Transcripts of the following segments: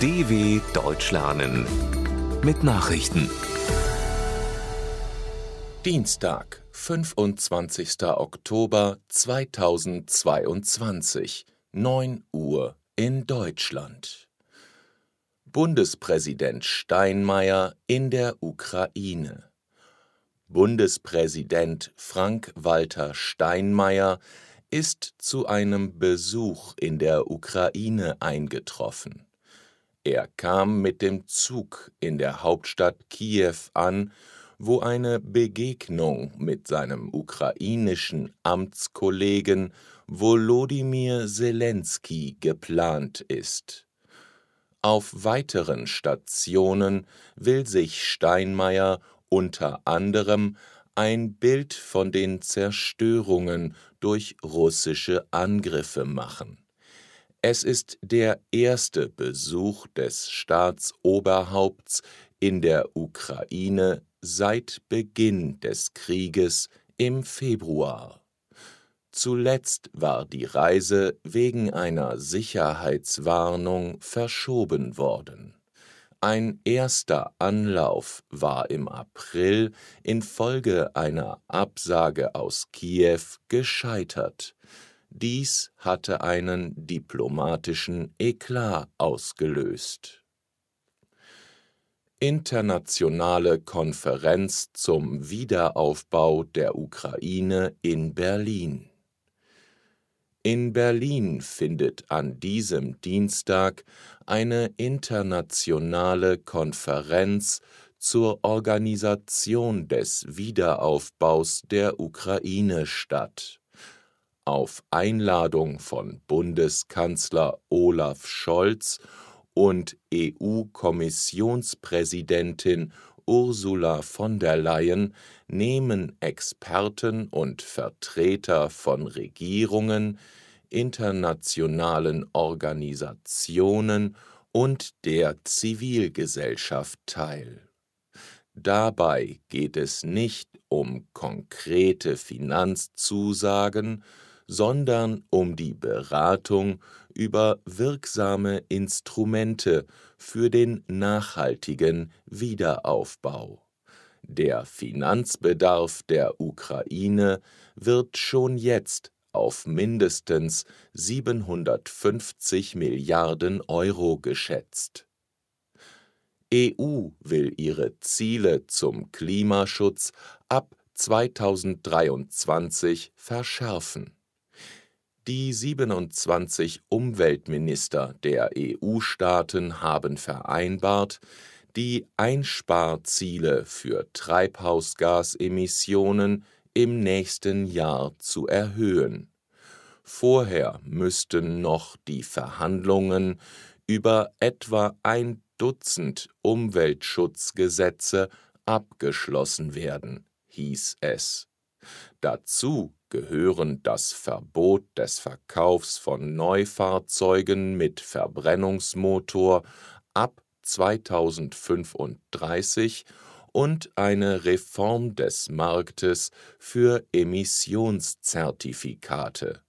DW Deutsch lernen mit Nachrichten. Dienstag, 25. Oktober 2022, 9 Uhr in Deutschland. Bundespräsident Steinmeier in der Ukraine. Bundespräsident Frank-Walter Steinmeier ist zu einem Besuch in der Ukraine eingetroffen. Er kam mit dem Zug in der Hauptstadt Kiew an, wo eine Begegnung mit seinem ukrainischen Amtskollegen Volodymyr Zelensky geplant ist. Auf weiteren Stationen will sich Steinmeier unter anderem ein Bild von den Zerstörungen durch russische Angriffe machen. Es ist der erste Besuch des Staatsoberhaupts in der Ukraine seit Beginn des Krieges im Februar. Zuletzt war die Reise wegen einer Sicherheitswarnung verschoben worden. Ein erster Anlauf war im April infolge einer Absage aus Kiew gescheitert. Dies hatte einen diplomatischen Eklat ausgelöst. Internationale Konferenz zum Wiederaufbau der Ukraine in Berlin in Berlin findet an diesem Dienstag eine internationale Konferenz zur Organisation des Wiederaufbaus der Ukraine statt. Auf Einladung von Bundeskanzler Olaf Scholz und EU-Kommissionspräsidentin Ursula von der Leyen nehmen Experten und Vertreter von Regierungen, internationalen Organisationen und der Zivilgesellschaft teil. Dabei geht es nicht um konkrete Finanzzusagen, sondern um die Beratung über wirksame Instrumente für den nachhaltigen Wiederaufbau. Der Finanzbedarf der Ukraine wird schon jetzt auf mindestens 750 Milliarden Euro geschätzt. EU will ihre Ziele zum Klimaschutz ab 2023 verschärfen. Die 27 Umweltminister der EU-Staaten haben vereinbart, die Einsparziele für Treibhausgasemissionen im nächsten Jahr zu erhöhen. Vorher müssten noch die Verhandlungen über etwa ein Dutzend Umweltschutzgesetze abgeschlossen werden, hieß es. Dazu gehören das Verbot des Verkaufs von Neufahrzeugen mit Verbrennungsmotor ab 2035 und eine Reform des Marktes für Emissionszertifikate.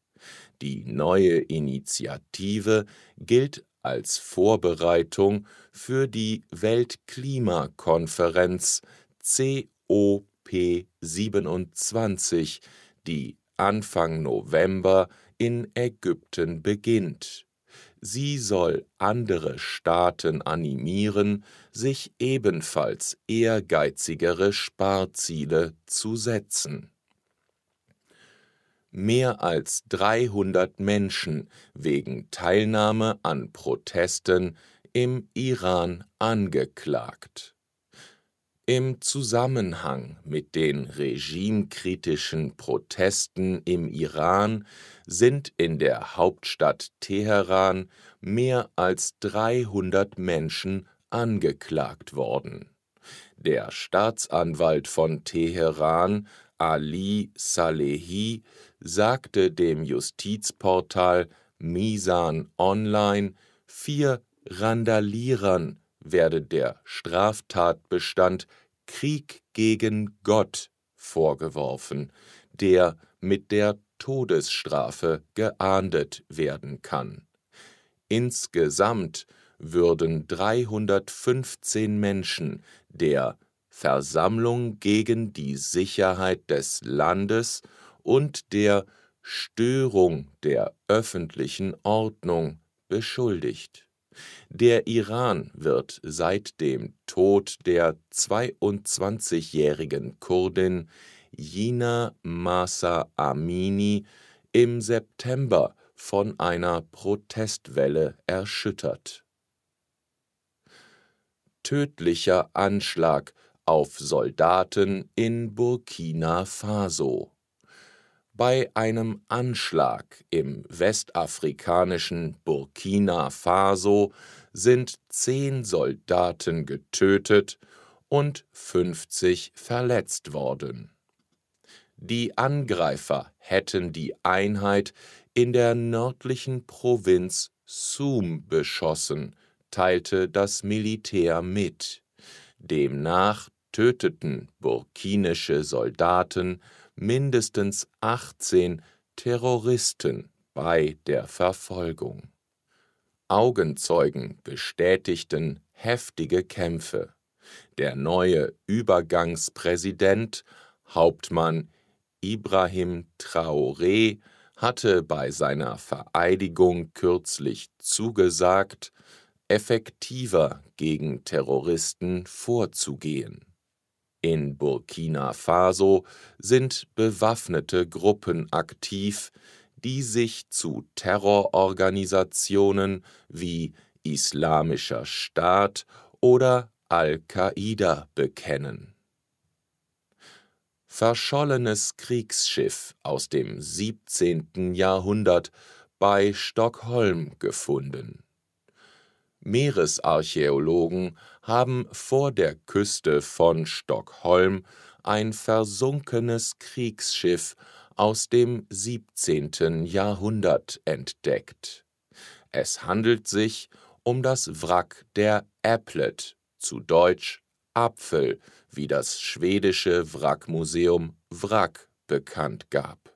Die neue Initiative gilt als Vorbereitung für die Weltklimakonferenz COP27, die Anfang November in Ägypten beginnt. Sie soll andere Staaten animieren, sich ebenfalls ehrgeizigere Sparziele zu setzen. Mehr als 300 Menschen wegen Teilnahme an Protesten im Iran angeklagt. Im Zusammenhang mit den regimekritischen Protesten im Iran sind in der Hauptstadt Teheran mehr als 300 Menschen angeklagt worden. Der Staatsanwalt von Teheran, Ali Salehi, sagte dem Justizportal Misan Online, vier Randalierern werde der Straftatbestand Krieg gegen Gott vorgeworfen, der mit der Todesstrafe geahndet werden kann. Insgesamt würden 315 Menschen der Versammlung gegen die Sicherheit des Landes und der Störung der öffentlichen Ordnung beschuldigt. Der Iran wird seit dem Tod der 22-jährigen Kurdin Jina Masa Amini im September von einer Protestwelle erschüttert. Tödlicher Anschlag auf Soldaten in Burkina Faso. Bei einem Anschlag im westafrikanischen Burkina Faso sind zehn Soldaten getötet und 50 verletzt worden. Die Angreifer hätten die Einheit in der nördlichen Provinz Soum beschossen, teilte das Militär mit. Demnach töteten burkinische Soldaten mindestens 18 Terroristen bei der Verfolgung. Augenzeugen bestätigten heftige Kämpfe. Der neue Übergangspräsident, Hauptmann Ibrahim Traoré, hatte bei seiner Vereidigung kürzlich zugesagt, effektiver gegen Terroristen vorzugehen. In Burkina Faso sind bewaffnete Gruppen aktiv, die sich zu Terrororganisationen wie Islamischer Staat oder Al-Qaida bekennen. Verschollenes Kriegsschiff aus dem 17. Jahrhundert bei Stockholm gefunden. Meeresarchäologen haben vor der Küste von Stockholm ein versunkenes Kriegsschiff aus dem 17. Jahrhundert entdeckt. Es handelt sich um das Wrack der Applet, zu Deutsch Apfel, wie das schwedische Wrackmuseum Wrack bekannt gab.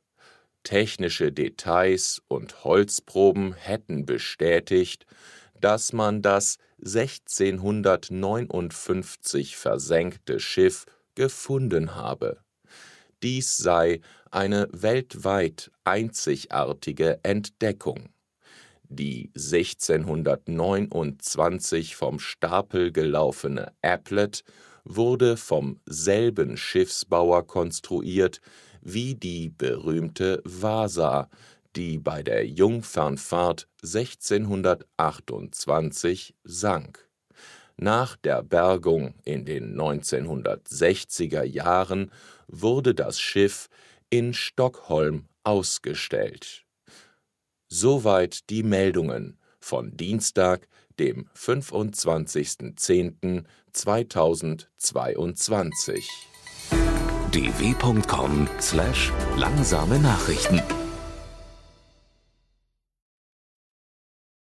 Technische Details und Holzproben hätten bestätigt, dass man das 1659 versenkte Schiff gefunden habe. Dies sei eine weltweit einzigartige Entdeckung. Die 1629 vom Stapel gelaufene Applet wurde vom selben Schiffsbauer konstruiert wie die berühmte Vasa, die bei der Jungfernfahrt 1628 sank. Nach der Bergung in den 1960er Jahren wurde das Schiff in Stockholm ausgestellt. Soweit die Meldungen von Dienstag, dem 25.10.2022. dw.com/langsame Nachrichten